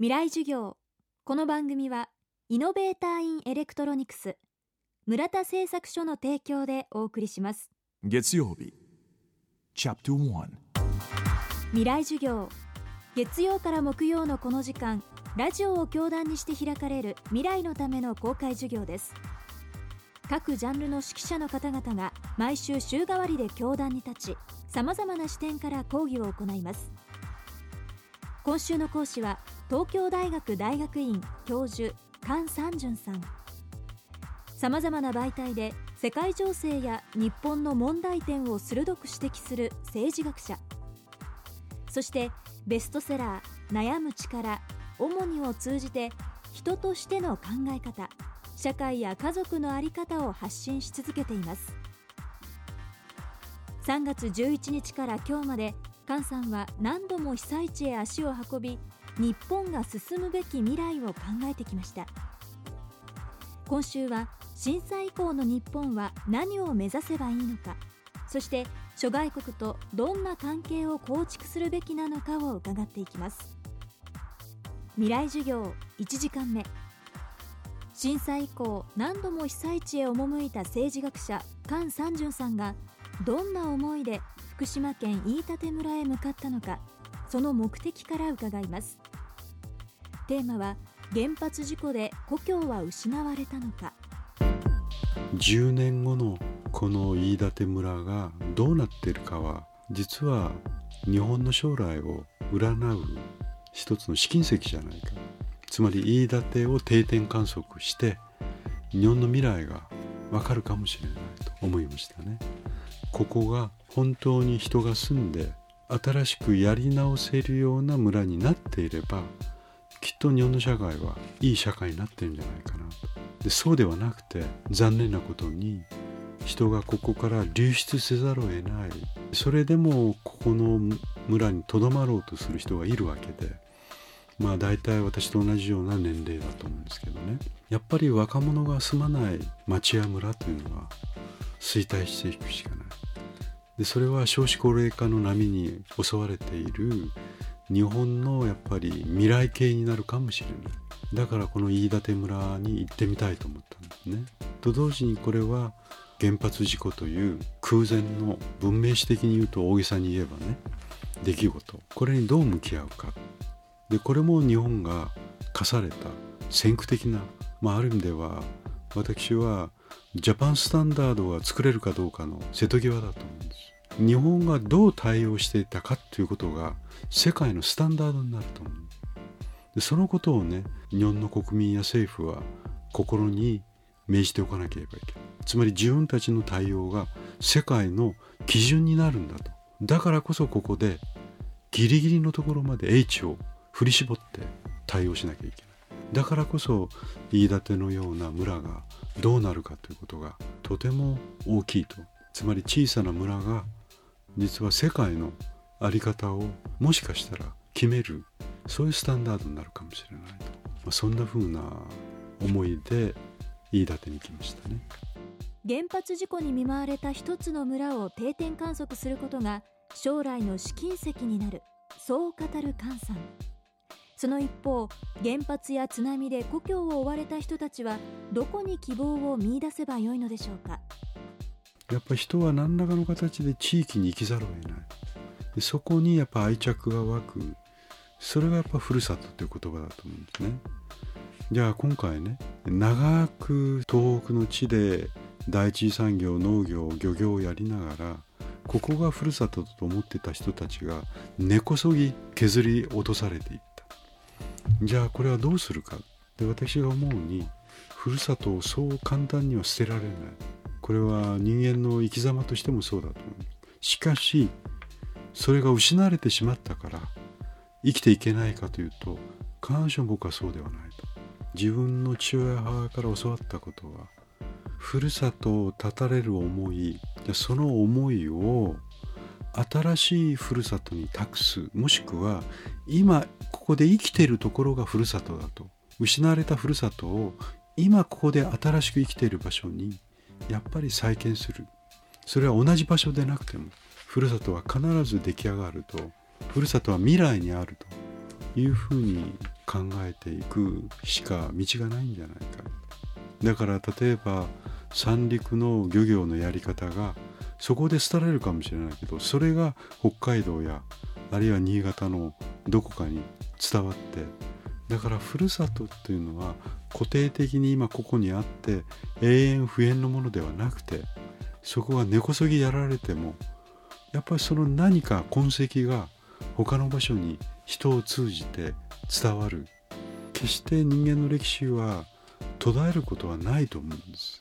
未来授業。この番組はイノベーターインエレクトロニクス村田製作所の提供でお送りします。月曜日チャプター未来授業。月曜から木曜のこの時間ラジオを教壇にして開かれる未来のための公開授業です。各ジャンルの指揮者の方々が毎週週替わりで教壇に立ちさまざまな視点から講義を行います。今週の講師は東京大学大学院教授菅三淳さん。さまざまな媒体で世界情勢や日本の問題点を鋭く指摘する政治学者。そしてベストセラー「悩む力」「主に」を通じて人としての考え方社会や家族の在り方を発信し続けています。3月11日から今日まで菅さんは何度も被災地へ足を運び日本が進むべき未来を考えてきました。今週は震災以降の日本は何を目指せばいいのかそして諸外国とどんな関係を構築するべきなのかを伺っていきます。未来授業1時間目。震災以降何度も被災地へ赴いた政治学者菅三淳さんがどんな思いで福島県飯舘村へ向かったのかその目的から伺います。テーマは原発事故で故郷は失われたのか。10年後のこの飯舘村がどうなってるかは実は日本の将来を占う一つの試金石じゃないか。つまり飯舘を定点観測して日本の未来がわかるかもしれないと思いましたね。ここが本当に人が住んで新しくやり直せるような村になっていればきっと日本の社会はいい社会になってるんじゃないかな。とでそうではなくて残念なことに人がここから流出せざるを得ない。それでもここの村にとどまろうとする人がいるわけでまあ大体私と同じような年齢だと思うんですけどね。やっぱり若者が住まない町や村というのは衰退していくしかない。でそれは少子高齢化の波に襲われている日本のやっぱり未来形になるかもしれない。だからこの飯舘村に行ってみたいと思ったんですね。と同時にこれは原発事故という空前の文明史的に言うと大げさに言えばね出来事。これにどう向き合うか。でこれも日本が課された先駆的な、まあ、ある意味では私はジャパンスタンダードが作れるかどうかの瀬戸際だと思う。日本がどう対応していたかということが世界のスタンダードになると思う。でそのことをね日本の国民や政府は心に銘じておかなければいけない。つまり自分たちの対応が世界の基準になるんだと。だからこそここでギリギリのところまで H を振り絞って対応しなきゃいけない。だからこそ飯舘のような村がどうなるかということがとても大きいと。つまり小さな村が実は世界の在り方をもしかしたら決めるそういうスタンダードになるかもしれないと、まあ、そんな風な思いで飯舘に来ましたね。原発事故に見舞われた一つの村を定点観測することが将来の試金石になる。そう語る菅さん。その一方原発や津波で故郷を追われた人たちはどこに希望を見いだせばよいのでしょうか。やっぱ人は何らかの形で地域に生きざるを得ない。でそこにやっぱ愛着が湧く。それがやっぱふるさとという言葉だと思うんですね。じゃあ今回ね長く東北の地で第一次産業農業漁業をやりながらここがふるさとだと思ってた人たちが根こそぎ削り落とされていった。じゃあこれはどうするか。で私が思うにふるさとをそう簡単には捨てられない。これは人間の生き様としてもそうだと思う。しかしそれが失われてしまったから生きていけないかというと必ずしも僕はそうではないと。自分の父親母から教わったことはふるさとを絶たれる思いその思いを新しいふるさとに託す。もしくは今ここで生きているところがふるさとだと。失われたふるさとを今ここで新しく生きている場所にやっぱり再建する。それは同じ場所でなくてもふるさとは必ず出来上がるとふるさとは未来にあるというふうに考えていくしか道がないんじゃないか。だから例えば三陸の漁業のやり方がそこで廃れるかもしれないけどそれが北海道やあるいは新潟のどこかに伝わってだからふるさとっていうのは固定的に今ここにあって永遠不変のものではなくてそこが根こそぎやられてもやっぱりその何か痕跡が他の場所に人を通じて伝わる。決して人間の歴史は途絶えることはないと思うんです。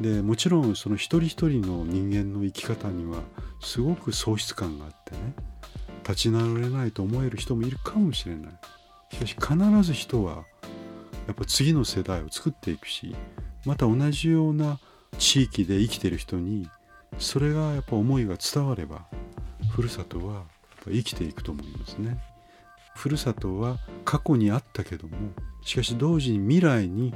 でもちろんその一人一人の人間の生き方にはすごく喪失感があってね立ち直れないと思える人もいるかもしれない。しかし必ず人はやっぱ次の世代を作っていくしまた同じような地域で生きてる人にそれがやっぱ思いが伝わればふるさとは生きていくと思いますね。ふるさとは過去にあったけどもしかし同時に未来に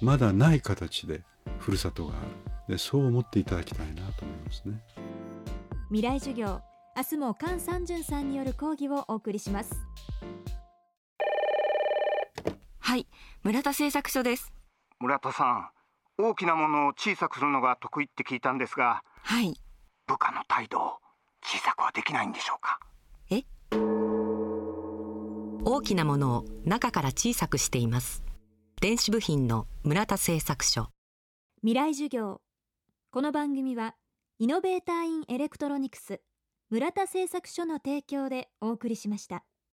まだない形でふるさとがある。でそう思っていただきたいなと思いますね。未来授業明日も菅三淳さんによる講義をお送りします。村田製作所です。村田さん大きなものを小さくするのが得意って聞いたんですがはい。部下の態度を小さくはできないんでしょうか？え？大きなものを中から小さくしています。電子部品の村田製作所。未来授業。この番組はイノベーターインエレクトロニクス村田製作所の提供でお送りしました